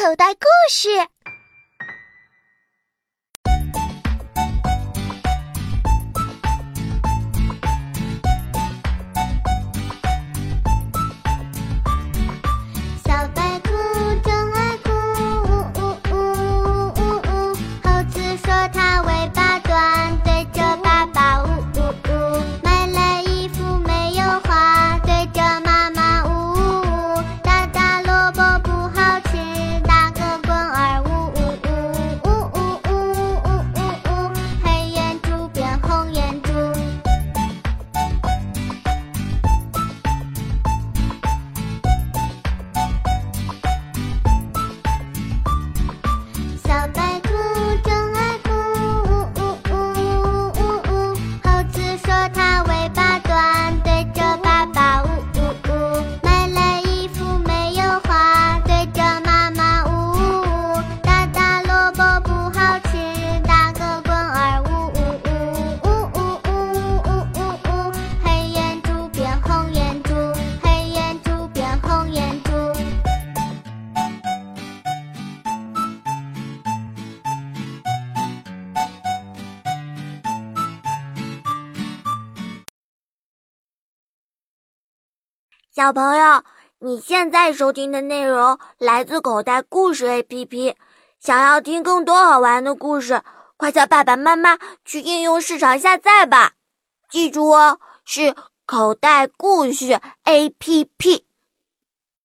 口袋故事。小朋友，你现在收听的内容来自口袋故事 APP。想要听更多好玩的故事，快叫爸爸妈妈去应用市场下载吧。记住哦，是口袋故事 APP。